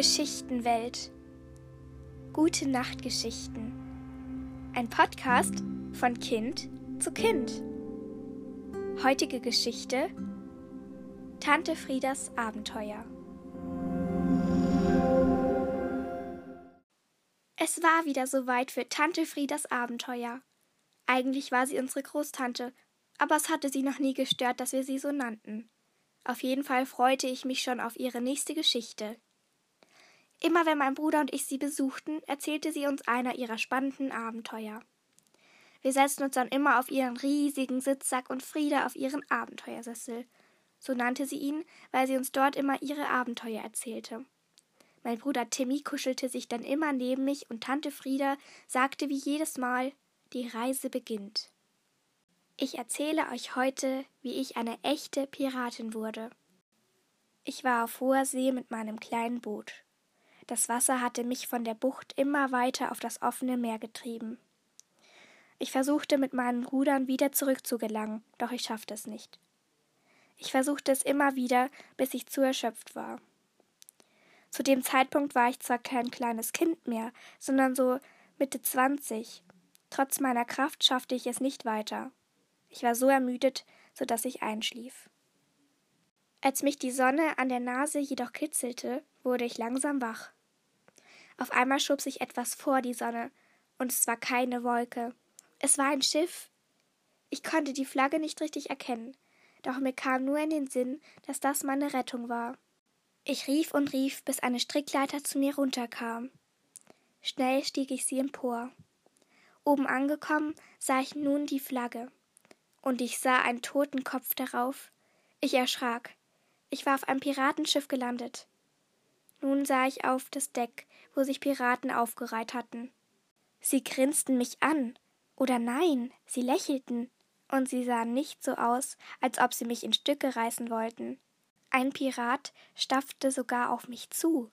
Geschichtenwelt. Gute Nachtgeschichten. Ein Podcast von Kind zu Kind. Heutige Geschichte Tante Friedas Abenteuer. Es war wieder soweit für Tante Friedas Abenteuer. Eigentlich war sie unsere Großtante, aber es hatte sie noch nie gestört, dass wir sie so nannten. Auf jeden Fall freute ich mich schon auf ihre nächste Geschichte. Immer wenn mein Bruder und ich sie besuchten, erzählte sie uns einer ihrer spannenden Abenteuer. Wir setzten uns dann immer auf ihren riesigen Sitzsack und Frieda auf ihren Abenteuersessel. So nannte sie ihn, weil sie uns dort immer ihre Abenteuer erzählte. Mein Bruder Timmy kuschelte sich dann immer neben mich und Tante Frieda sagte wie jedes Mal, die Reise beginnt. Ich erzähle euch heute, wie ich eine echte Piratin wurde. Ich war auf hoher See mit meinem kleinen Boot. Das Wasser hatte mich von der Bucht immer weiter auf das offene Meer getrieben. Ich versuchte mit meinen Rudern wieder zurückzugelangen, doch ich schaffte es nicht. Ich versuchte es immer wieder, bis ich zu erschöpft war. Zu dem Zeitpunkt war ich zwar kein kleines Kind mehr, sondern so Mitte zwanzig. Trotz meiner Kraft schaffte ich es nicht weiter. Ich war so ermüdet, so dass ich einschlief. Als mich die Sonne an der Nase jedoch kitzelte, wurde ich langsam wach. Auf einmal schob sich etwas vor die Sonne, und es war keine Wolke. Es war ein Schiff. Ich konnte die Flagge nicht richtig erkennen, doch mir kam nur in den Sinn, dass das meine Rettung war. Ich rief und rief, bis eine Strickleiter zu mir runterkam. Schnell stieg ich sie empor. Oben angekommen, sah ich nun die Flagge und ich sah einen toten Kopf darauf. Ich erschrak. Ich war auf einem Piratenschiff gelandet. Nun sah ich auf das Deck, wo sich Piraten aufgereiht hatten. Sie grinsten mich an. Oder nein, sie lächelten. Und sie sahen nicht so aus, als ob sie mich in Stücke reißen wollten. Ein Pirat staffte sogar auf mich zu.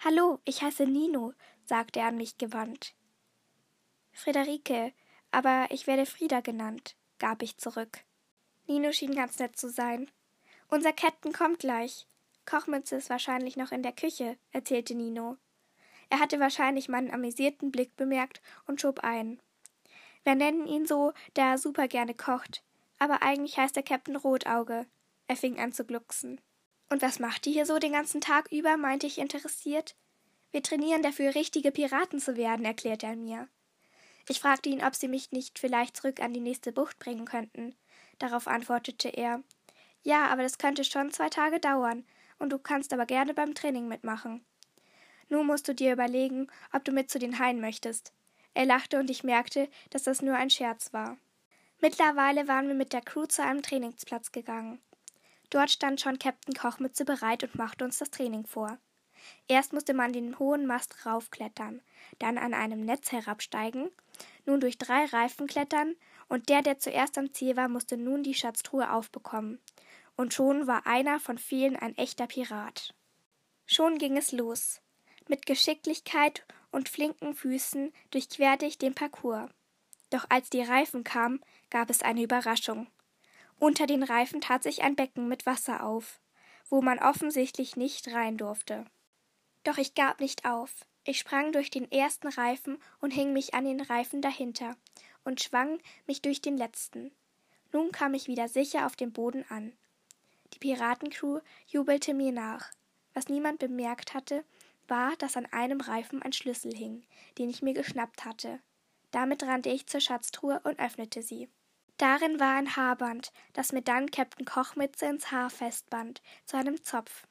Hallo, ich heiße Nino, sagte er an mich gewandt. Friederike, aber ich werde Frieda genannt gab ich zurück. Nino schien ganz nett zu sein. Unser Captain kommt gleich. Kochmütze ist wahrscheinlich noch in der Küche, erzählte Nino. Er hatte wahrscheinlich meinen amüsierten Blick bemerkt und schob ein. Wir nennen ihn so, da er super gerne kocht. Aber eigentlich heißt der Captain Rotauge. Er fing an zu glucksen. Und was macht ihr hier so den ganzen Tag über? meinte ich interessiert. Wir trainieren dafür, richtige Piraten zu werden, erklärte er mir. Ich fragte ihn, ob sie mich nicht vielleicht zurück an die nächste Bucht bringen könnten. Darauf antwortete er Ja, aber das könnte schon zwei Tage dauern, und du kannst aber gerne beim Training mitmachen. Nun musst du dir überlegen, ob du mit zu den Haien möchtest. Er lachte und ich merkte, dass das nur ein Scherz war. Mittlerweile waren wir mit der Crew zu einem Trainingsplatz gegangen. Dort stand schon Captain Kochmütze bereit und machte uns das Training vor. Erst musste man den hohen Mast raufklettern, dann an einem Netz herabsteigen, nun durch drei Reifen klettern, und der, der zuerst am Ziel war, musste nun die Schatztruhe aufbekommen. Und schon war einer von vielen ein echter Pirat. Schon ging es los. Mit Geschicklichkeit und flinken Füßen durchquerte ich den Parcours. Doch als die Reifen kamen, gab es eine Überraschung. Unter den Reifen tat sich ein Becken mit Wasser auf, wo man offensichtlich nicht rein durfte. Doch ich gab nicht auf. Ich sprang durch den ersten Reifen und hing mich an den Reifen dahinter und schwang mich durch den letzten. Nun kam ich wieder sicher auf dem Boden an. Die Piratencrew jubelte mir nach. Was niemand bemerkt hatte, war, dass an einem Reifen ein Schlüssel hing, den ich mir geschnappt hatte. Damit rannte ich zur Schatztruhe und öffnete sie. Darin war ein Haarband, das mir dann Captain Kochmütze ins Haar festband, zu einem Zopf.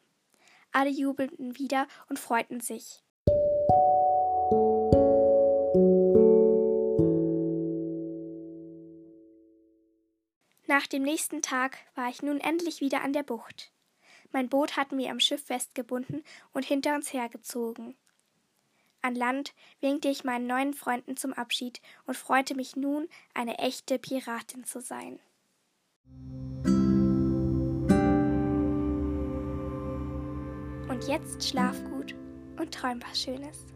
Alle jubelten wieder und freuten sich. Nach dem nächsten Tag war ich nun endlich wieder an der Bucht. Mein Boot hatten wir am Schiff festgebunden und hinter uns hergezogen. An Land winkte ich meinen neuen Freunden zum Abschied und freute mich nun, eine echte Piratin zu sein. Und jetzt schlaf gut und träum was Schönes.